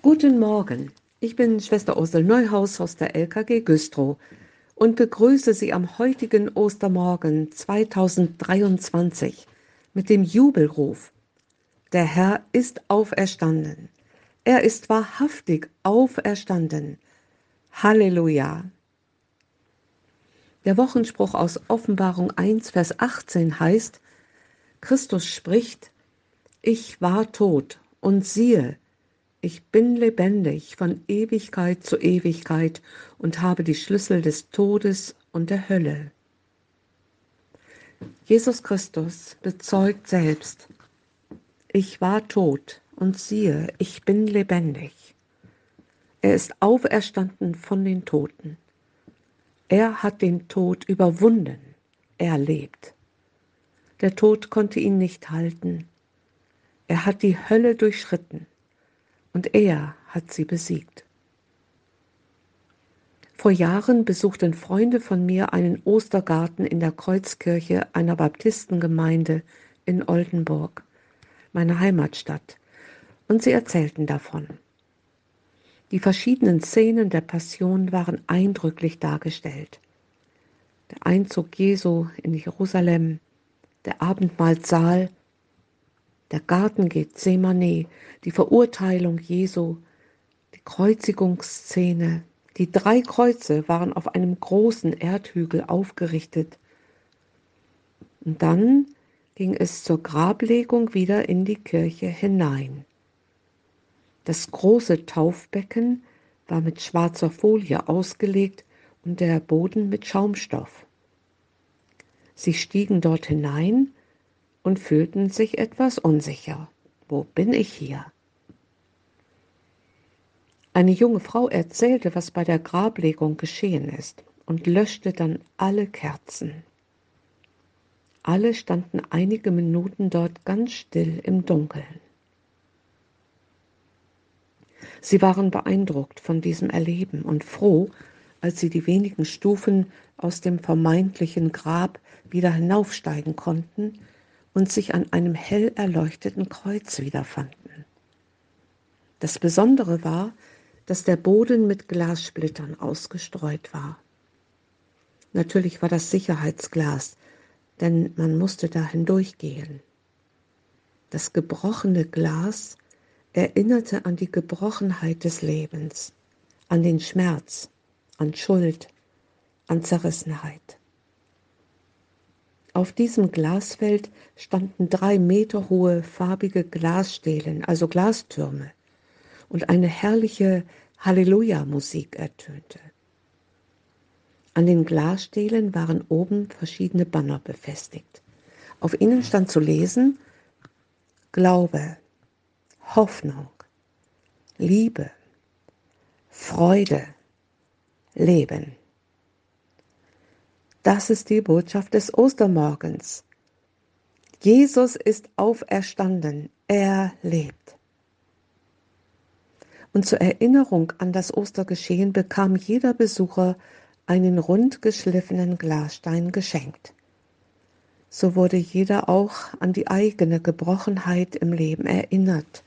Guten Morgen, ich bin Schwester Ursel Neuhaus aus der LKG Güstrow und begrüße Sie am heutigen Ostermorgen 2023 mit dem Jubelruf. Der Herr ist auferstanden. Er ist wahrhaftig auferstanden. Halleluja. Der Wochenspruch aus Offenbarung 1, Vers 18 heißt, Christus spricht, ich war tot und siehe, ich bin lebendig von Ewigkeit zu Ewigkeit und habe die Schlüssel des Todes und der Hölle. Jesus Christus bezeugt selbst, ich war tot und siehe, ich bin lebendig. Er ist auferstanden von den Toten. Er hat den Tod überwunden. Er lebt. Der Tod konnte ihn nicht halten. Er hat die Hölle durchschritten und er hat sie besiegt. Vor Jahren besuchten Freunde von mir einen Ostergarten in der Kreuzkirche einer Baptistengemeinde in Oldenburg, meiner Heimatstadt, und sie erzählten davon. Die verschiedenen Szenen der Passion waren eindrücklich dargestellt. Der Einzug Jesu in Jerusalem, der Abendmahlsaal, der Garten Gethsemane, die Verurteilung Jesu, die Kreuzigungsszene. Die drei Kreuze waren auf einem großen Erdhügel aufgerichtet. Und dann ging es zur Grablegung wieder in die Kirche hinein. Das große Taufbecken war mit schwarzer Folie ausgelegt und der Boden mit Schaumstoff. Sie stiegen dort hinein und fühlten sich etwas unsicher. Wo bin ich hier? Eine junge Frau erzählte, was bei der Grablegung geschehen ist und löschte dann alle Kerzen. Alle standen einige Minuten dort ganz still im Dunkeln. Sie waren beeindruckt von diesem Erleben und froh, als sie die wenigen Stufen aus dem vermeintlichen Grab wieder hinaufsteigen konnten und sich an einem hell erleuchteten Kreuz wiederfanden. Das Besondere war, dass der Boden mit Glassplittern ausgestreut war. Natürlich war das Sicherheitsglas, denn man musste da hindurchgehen. Das gebrochene Glas erinnerte an die Gebrochenheit des Lebens, an den Schmerz, an Schuld, an Zerrissenheit. Auf diesem Glasfeld standen drei Meter hohe farbige Glasstelen, also Glastürme, und eine herrliche Halleluja-Musik ertönte. An den Glasstelen waren oben verschiedene Banner befestigt. Auf ihnen stand zu lesen Glaube, Hoffnung, Liebe, Freude, Leben. Das ist die Botschaft des Ostermorgens. Jesus ist auferstanden, er lebt. Und zur Erinnerung an das Ostergeschehen bekam jeder Besucher einen rund geschliffenen Glasstein geschenkt. So wurde jeder auch an die eigene Gebrochenheit im Leben erinnert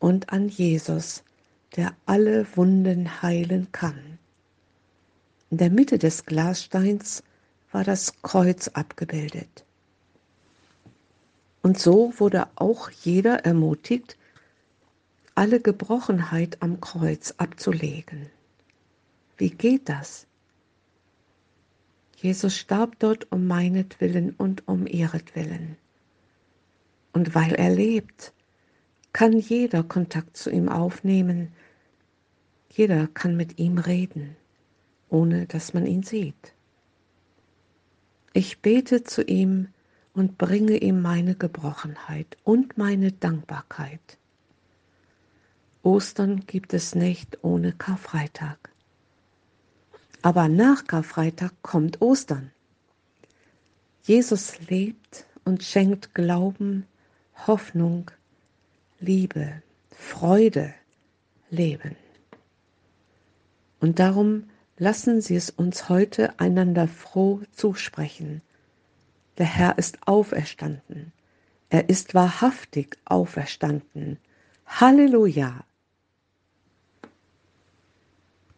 und an Jesus, der alle Wunden heilen kann. In der Mitte des Glassteins war das Kreuz abgebildet. Und so wurde auch jeder ermutigt, alle Gebrochenheit am Kreuz abzulegen. Wie geht das? Jesus starb dort um meinetwillen und um ihretwillen. Und weil er lebt, kann jeder Kontakt zu ihm aufnehmen, jeder kann mit ihm reden ohne dass man ihn sieht. Ich bete zu ihm und bringe ihm meine Gebrochenheit und meine Dankbarkeit. Ostern gibt es nicht ohne Karfreitag. Aber nach Karfreitag kommt Ostern. Jesus lebt und schenkt Glauben, Hoffnung, Liebe, Freude, Leben. Und darum Lassen Sie es uns heute einander froh zusprechen. Der Herr ist auferstanden. Er ist wahrhaftig auferstanden. Halleluja.